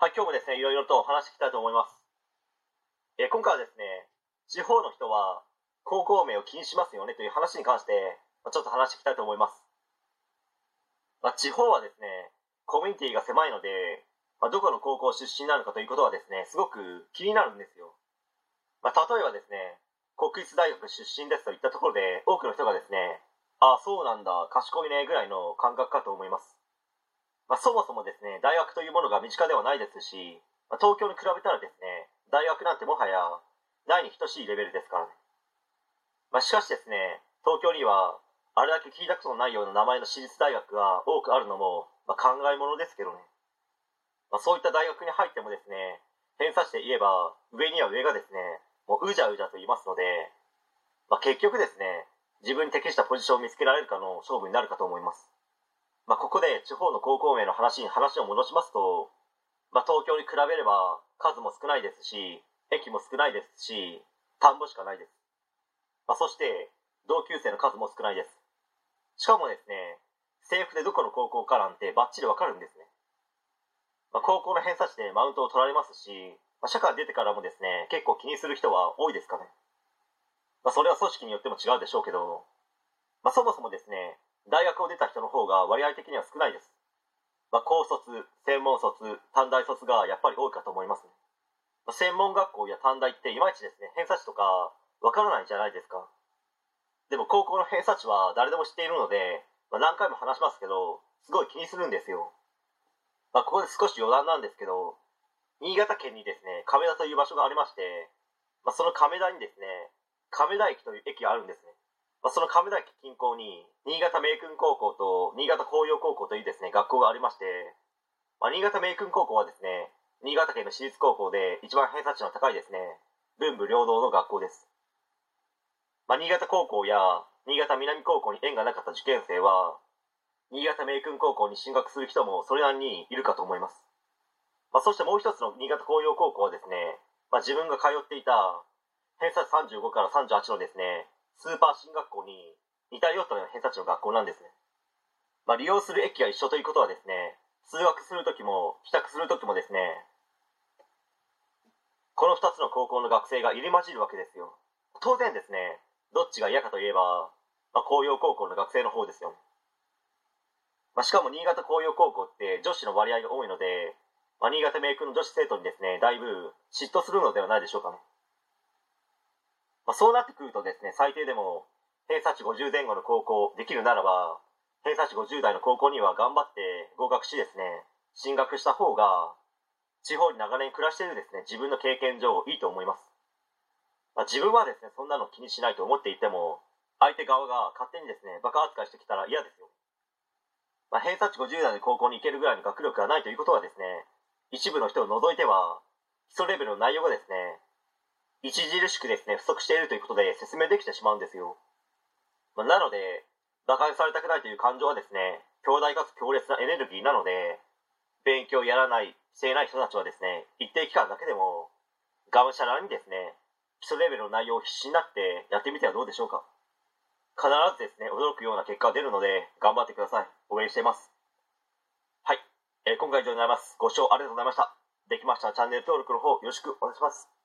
はい、今日もですね、いろいろとお話していきたいと思います。え今回はですね、地方の人は高校名を気にしますよねという話に関して、まちょっと話していきたいと思います。まあ、地方はですね、コミュニティが狭いので、まあ、どこの高校出身なのかということはですね、すごく気になるんですよ。まあ、例えばですね、国立大学出身ですといったところで、多くの人がですね、ああ、そうなんだ、賢いね、ぐらいの感覚かと思います。まあ、そもそもですね、大学というものが身近ではないですし、まあ、東京に比べたらですね、大学なんてもはや、ないに等しいレベルですからね。まあ、しかしですね、東京には、あれだけ聞いたことのないような名前の私立大学が多くあるのも、まあ、考えものですけどね。まあ、そういった大学に入ってもですね、偏差値で言えば、上には上がですね、もううじゃうじゃと言いますので、まあ、結局ですね、自分に適したポジションを見つけられるかの勝負になるかと思います。まあ、ここで地方の高校名の話に話を戻しますと、まあ、東京に比べれば数も少ないですし、駅も少ないですし、田んぼしかないです。まあ、そして、同級生の数も少ないです。しかもですね、制服でどこの高校かなんてバッチリわかるんですね。まあ、高校の偏差値でマウントを取られますし、まあ、社会出てからもですね、結構気にする人は多いですかね。まあ、それは組織によっても違うでしょうけど、まあ、そもそもですね、を出た人の方が割合的には少ないです。まあ、高卒、専門卒、短大卒がやっぱり多いかと思いますね。まあ、専門学校や短大っていまいちですね、偏差値とかわからないじゃないですか。でも高校の偏差値は誰でも知っているので、まあ、何回も話しますけど、すごい気にするんですよ。まあ、ここで少し余談なんですけど、新潟県にですね、亀田という場所がありまして、まあ、その亀田にですね、亀田駅という駅があるんですね。まあ、その亀田駅近郊に、新潟明訓高校と新潟工業高校というですね、学校がありまして、まあ、新潟明訓高校はですね、新潟県の私立高校で一番偏差値の高いですね、文武両道の学校です。まあ、新潟高校や新潟南高校に縁がなかった受験生は、新潟明訓高校に進学する人もそれなりにいるかと思います。まあ、そしてもう一つの新潟工業高校はですね、まあ、自分が通っていた偏差値35から38のですね、スーパー進学校に似たような偏差値の学校なんですね。まあ、利用する駅が一緒ということはですね、通学するときも帰宅するときもですね、この2つの高校の学生が入り混じるわけですよ。当然ですね、どっちが嫌かといえば、まあ、工業高校の学生の方ですよ。まあ、しかも新潟工業高校って女子の割合が多いので、まあ、新潟明訓の女子生徒にですね、だいぶ嫉妬するのではないでしょうかね。まあ、そうなってくるとですね、最低でも偏差値50前後の高校できるならば、偏差値50代の高校には頑張って合格しですね、進学した方が、地方に長年暮らしているですね、自分の経験上いいと思います。まあ、自分はですね、そんなの気にしないと思っていても、相手側が勝手にですね、バカ扱いしてきたら嫌ですよ。まあ、偏差値50代の高校に行けるぐらいの学力がないということはですね、一部の人を除いては、基礎レベルの内容がですね、著しくですね、不足しているということで説明できてしまうんですよ。まあ、なので、馬鹿にされたくないという感情はですね、強大かつ強烈なエネルギーなので、勉強やらない、していない人たちはですね、一定期間だけでも、がむしゃらにですね、基礎レベルの内容を必死になってやってみてはどうでしょうか。必ずですね、驚くような結果が出るので、頑張ってください。応援しています。はい。えー今回以上になります。ご視聴ありがとうございました。できましたらチャンネル登録の方よろしくお願いします。